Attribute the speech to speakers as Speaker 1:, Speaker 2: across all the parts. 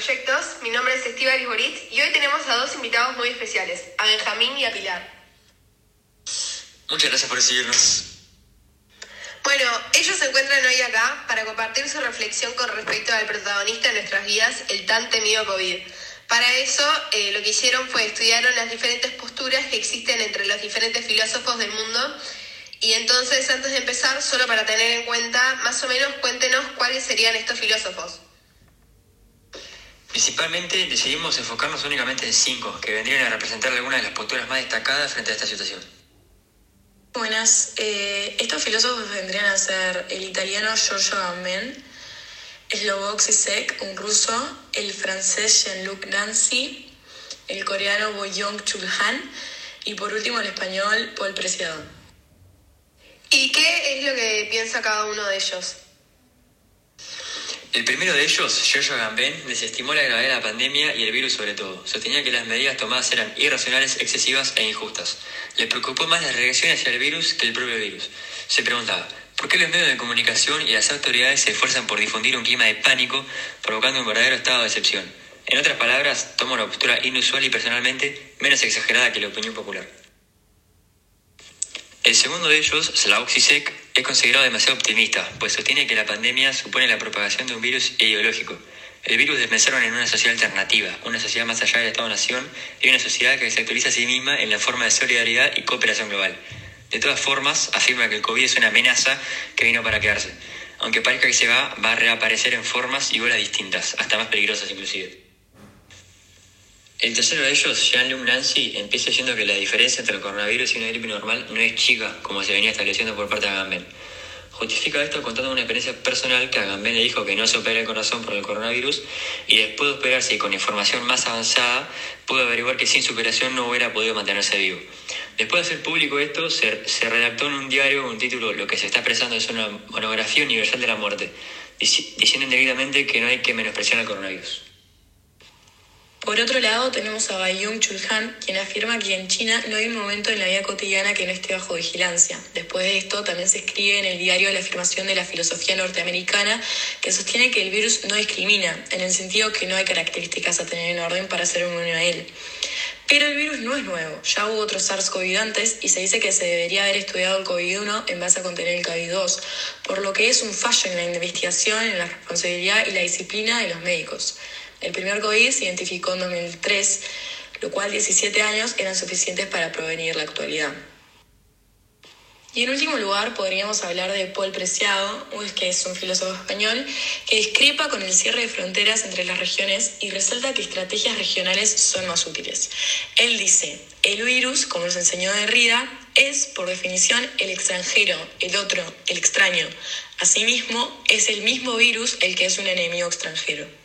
Speaker 1: Proyectos. Mi nombre es Estiva Borit y hoy tenemos a dos invitados muy especiales, a Benjamín y a Pilar.
Speaker 2: Muchas gracias por recibirnos.
Speaker 1: Bueno, ellos se encuentran hoy acá para compartir su reflexión con respecto al protagonista de nuestras vidas, el tan temido COVID. Para eso, eh, lo que hicieron fue estudiaron las diferentes posturas que existen entre los diferentes filósofos del mundo. Y entonces, antes de empezar, solo para tener en cuenta, más o menos cuéntenos cuáles serían estos filósofos.
Speaker 2: Principalmente decidimos enfocarnos únicamente en cinco, que vendrían a representar algunas de las posturas más destacadas frente a esta situación.
Speaker 3: Buenas, eh, estos filósofos vendrían a ser el italiano Giorgio Agamben, Slovak Zizek, un ruso, el francés Jean-Luc Nancy, el coreano Boyong Chul Han y por último el español Paul Preciado.
Speaker 1: ¿Y qué es lo que piensa cada uno de ellos?
Speaker 2: El primero de ellos, Giorgio Agamben, desestimó la gravedad de la pandemia y el virus sobre todo. Sostenía que las medidas tomadas eran irracionales, excesivas e injustas. Le preocupó más la reacción hacia el virus que el propio virus. Se preguntaba, ¿por qué los medios de comunicación y las autoridades se esfuerzan por difundir un clima de pánico, provocando un verdadero estado de excepción? En otras palabras, toma una postura inusual y personalmente menos exagerada que la opinión popular. El segundo de ellos, Slavoj es considerado demasiado optimista, pues sostiene que la pandemia supone la propagación de un virus ideológico. El virus despensaron en una sociedad alternativa, una sociedad más allá del Estado-Nación y una sociedad que se actualiza a sí misma en la forma de solidaridad y cooperación global. De todas formas, afirma que el COVID es una amenaza que vino para quedarse. Aunque parezca que se va, va a reaparecer en formas y olas distintas, hasta más peligrosas inclusive. El tercero de ellos, Jean-Luc Nancy, empieza diciendo que la diferencia entre el coronavirus y una gripe normal no es chica, como se venía estableciendo por parte de Agamben. Justifica esto contando una experiencia personal que Agamben le dijo que no se opera el corazón por el coronavirus y después de operarse y con información más avanzada pudo averiguar que sin su operación no hubiera podido mantenerse vivo. Después de hacer público esto, se, redactó en un diario un título Lo que se está expresando es una monografía universal de la muerte, diciendo indirectamente que no hay que menospreciar el coronavirus.
Speaker 3: Por otro lado, tenemos a Bayung Chul Han, quien afirma que en China no hay un momento en la vida cotidiana que no esté bajo vigilancia. Después de esto, también se escribe en el diario la afirmación de la filosofía norteamericana que sostiene que el virus no discrimina, en el sentido que no hay características a tener en orden para ser inmune a él. Pero el virus no es nuevo, ya hubo otros SARS-CoV antes y se dice que se debería haber estudiado el COVID-1 en base a contener el COVID-2, por lo que es un fallo en la investigación, en la responsabilidad y la disciplina de los médicos. El primer COVID se identificó en 2003, lo cual 17 años eran suficientes para prevenir la actualidad. Y en último lugar podríamos hablar de Paul Preciado, que es un filósofo español, que discrepa con el cierre de fronteras entre las regiones y resalta que estrategias regionales son más útiles. Él dice, el virus, como nos enseñó Derrida, es por definición el extranjero, el otro, el extraño. Asimismo, es el mismo virus el que es un enemigo extranjero.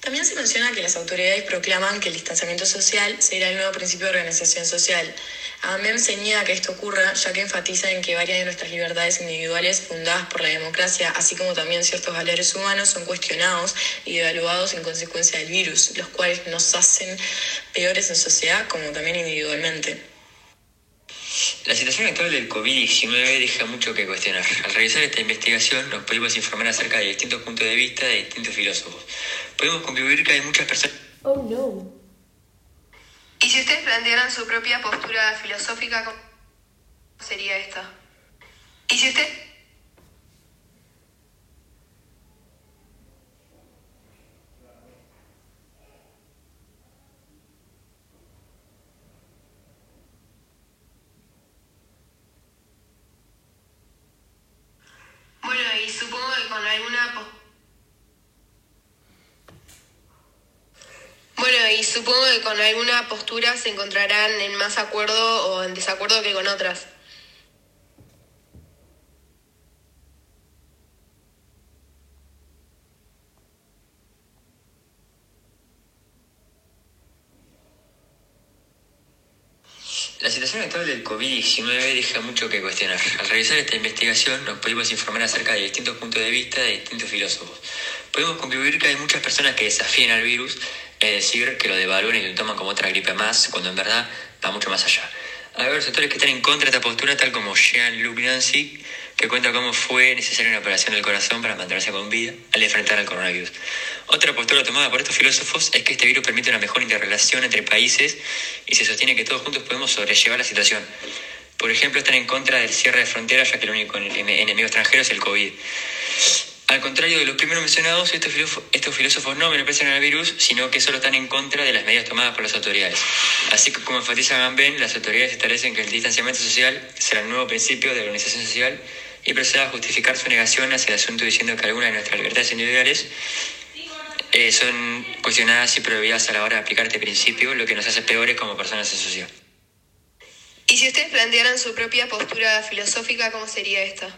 Speaker 3: También se menciona que las autoridades proclaman que el distanciamiento social será el nuevo principio de organización social. AMEM se niega que esto ocurra, ya que enfatiza en que varias de nuestras libertades individuales fundadas por la democracia, así como también ciertos valores humanos, son cuestionados y devaluados en consecuencia del virus, los cuales nos hacen peores en sociedad como también individualmente.
Speaker 2: La situación actual del COVID-19 deja mucho que cuestionar. Al realizar esta investigación nos pudimos informar acerca de distintos puntos de vista de distintos filósofos. Podemos concluir que hay muchas personas...
Speaker 1: Oh, no. ¿Y si ustedes plantearan su propia postura filosófica, cómo sería esta? ¿Y si usted... Bueno, y supongo que con alguna Bueno, y supongo que con alguna postura se encontrarán en más acuerdo o en desacuerdo que con otras.
Speaker 2: La situación actual del COVID-19 deja mucho que cuestionar. Al realizar esta investigación nos pudimos informar acerca de distintos puntos de vista de distintos filósofos. Podemos concluir que hay muchas personas que desafían al virus, es decir, que lo devalúan y lo toman como otra gripe más, cuando en verdad va mucho más allá. Hay varios autores que están en contra de esta postura, tal como Jean-Luc Nancy, que cuenta cómo fue necesaria una operación del corazón para mantenerse con vida al enfrentar al coronavirus. Otra postura tomada por estos filósofos es que este virus permite una mejor interrelación entre países y se sostiene que todos juntos podemos sobrellevar la situación. Por ejemplo, están en contra del cierre de fronteras, ya que el único enemigo extranjero es el COVID. Al contrario de los primeros mencionados, estos filósofos, no menosprecian al virus, sino que solo están en contra de las medidas tomadas por las autoridades. Así que, como enfatiza Gamben, las autoridades establecen que el distanciamiento social será el nuevo principio de la organización social y procede a justificar su negación hacia el asunto diciendo que algunas de nuestras libertades individuales eh, son cuestionadas y prohibidas a la hora de aplicar este principio, lo que nos hace peores como personas en sociedad.
Speaker 1: Y si ustedes plantearan su propia postura filosófica, ¿cómo sería esta?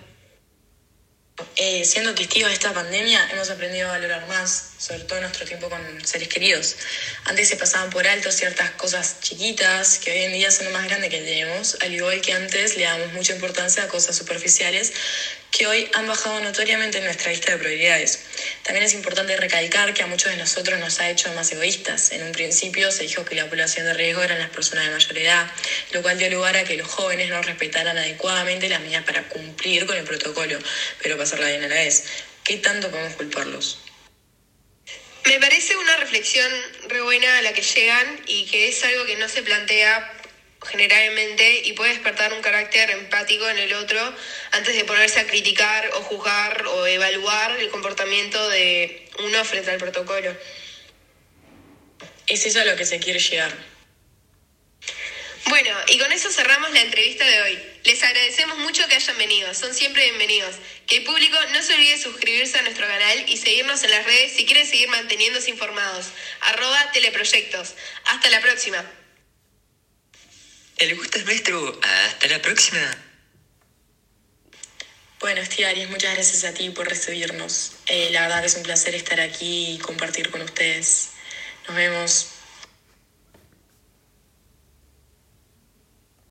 Speaker 3: Eh, siendo testigos de esta pandemia, hemos aprendido a valorar más, sobre todo nuestro tiempo con seres queridos. Antes se pasaban por alto ciertas cosas chiquitas que hoy en día son lo más grande que tenemos, al igual que antes le damos mucha importancia a cosas superficiales que hoy han bajado notoriamente en nuestra lista de prioridades. También es importante recalcar que a muchos de nosotros nos ha hecho más egoístas. En un principio se dijo que la población de riesgo eran las personas de mayor edad, lo cual dio lugar a que los jóvenes no respetaran adecuadamente las medidas para cumplir con el protocolo, pero pasarla bien a la vez. ¿Qué tanto podemos culparlos?
Speaker 1: Me parece una reflexión re buena a la que llegan y que es algo que no se plantea generalmente y puede despertar un carácter empático en el otro antes de ponerse a criticar o juzgar o evaluar el comportamiento de uno frente al protocolo.
Speaker 3: Es eso a lo que se quiere llegar.
Speaker 1: Bueno, y con eso cerramos la entrevista de hoy. Les agradecemos mucho que hayan venido, son siempre bienvenidos. Que el público no se olvide suscribirse a nuestro canal y seguirnos en las redes si quieren seguir manteniéndose informados. Arroba teleproyectos. Hasta la próxima.
Speaker 2: El gusto es nuestro. Hasta la próxima.
Speaker 3: Bueno, Estiaris, muchas gracias a ti por recibirnos. Eh, la verdad es un placer estar aquí y compartir con ustedes. Nos vemos.